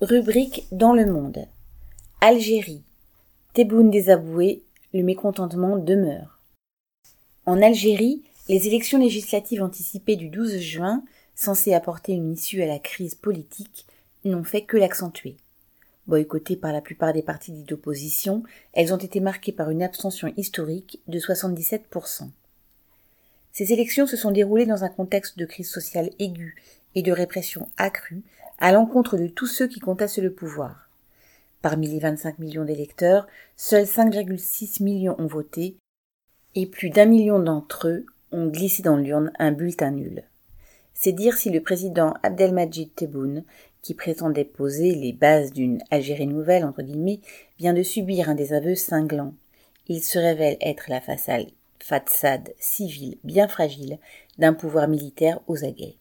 Rubrique dans le monde. Algérie. Tebboune désavoué, le mécontentement demeure. En Algérie, les élections législatives anticipées du 12 juin, censées apporter une issue à la crise politique, n'ont fait que l'accentuer. Boycottées par la plupart des partis dits d'opposition, elles ont été marquées par une abstention historique de 77%. Ces élections se sont déroulées dans un contexte de crise sociale aiguë et de répression accrue à l'encontre de tous ceux qui contestent le pouvoir. Parmi les 25 millions d'électeurs, seuls 5,6 millions ont voté et plus d'un million d'entre eux ont glissé dans l'urne un bulletin nul. C'est dire si le président Abdelmajid Tebboune, qui prétendait poser les bases d'une Algérie nouvelle, entre guillemets, vient de subir un désaveu cinglant. Il se révèle être la façade, façade civile bien fragile d'un pouvoir militaire aux aguets.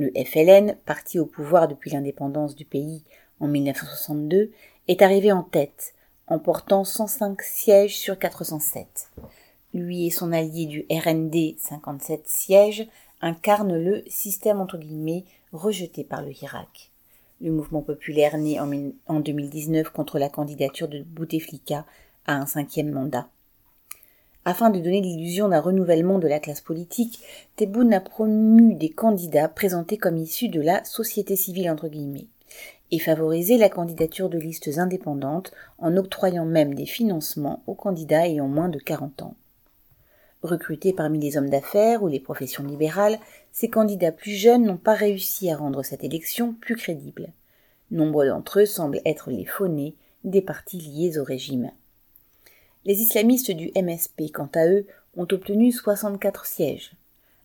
Le FLN, parti au pouvoir depuis l'indépendance du pays en 1962, est arrivé en tête, en portant 105 sièges sur 407. Lui et son allié du RND, 57 sièges, incarnent le système entre guillemets rejeté par le Irak. Le mouvement populaire né en 2019 contre la candidature de Bouteflika à un cinquième mandat. Afin de donner l'illusion d'un renouvellement de la classe politique, Tebboune a promu des candidats présentés comme issus de la société civile entre guillemets et favorisé la candidature de listes indépendantes en octroyant même des financements aux candidats ayant moins de 40 ans. Recrutés parmi les hommes d'affaires ou les professions libérales, ces candidats plus jeunes n'ont pas réussi à rendre cette élection plus crédible. Nombre d'entre eux semblent être les faunés des partis liés au régime. Les islamistes du MSP, quant à eux, ont obtenu 64 sièges.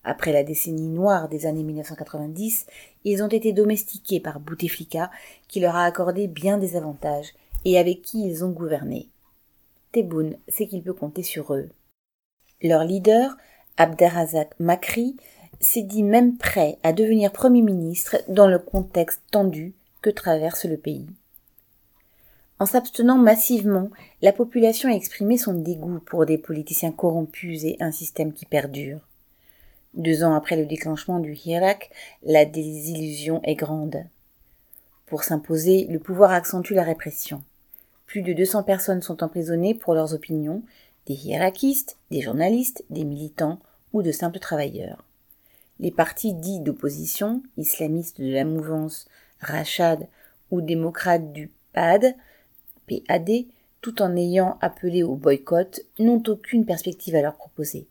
Après la décennie noire des années 1990, ils ont été domestiqués par Bouteflika, qui leur a accordé bien des avantages et avec qui ils ont gouverné. Tebboune sait qu'il peut compter sur eux. Leur leader, Abderrazak Makri, s'est dit même prêt à devenir Premier ministre dans le contexte tendu que traverse le pays. En s'abstenant massivement, la population a exprimé son dégoût pour des politiciens corrompus et un système qui perdure. Deux ans après le déclenchement du Hirak, la désillusion est grande. Pour s'imposer, le pouvoir accentue la répression. Plus de 200 personnes sont emprisonnées pour leurs opinions, des hiérakistes, des journalistes, des militants ou de simples travailleurs. Les partis dits d'opposition, islamistes de la mouvance Rachad ou démocrates du PAD, PAD, tout en ayant appelé au boycott, n'ont aucune perspective à leur proposer.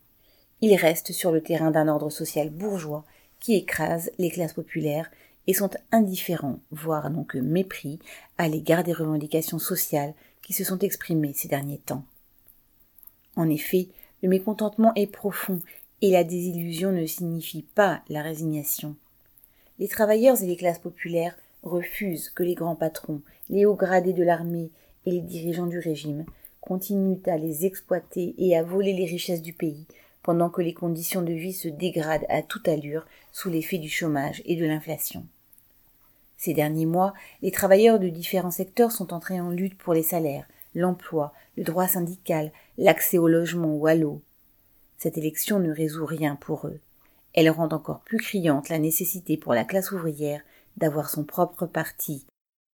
Ils restent sur le terrain d'un ordre social bourgeois qui écrase les classes populaires et sont indifférents, voire que mépris, à l'égard des revendications sociales qui se sont exprimées ces derniers temps. En effet, le mécontentement est profond et la désillusion ne signifie pas la résignation. Les travailleurs et les classes populaires refusent que les grands patrons, les hauts gradés de l'armée et les dirigeants du régime continuent à les exploiter et à voler les richesses du pays, pendant que les conditions de vie se dégradent à toute allure sous l'effet du chômage et de l'inflation. Ces derniers mois, les travailleurs de différents secteurs sont entrés en lutte pour les salaires, l'emploi, le droit syndical, l'accès au logement ou à l'eau. Cette élection ne résout rien pour eux. Elle rend encore plus criante la nécessité pour la classe ouvrière d'avoir son propre parti,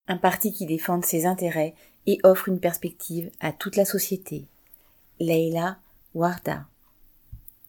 un parti qui défende ses intérêts et offre une perspective à toute la société. Leila Warda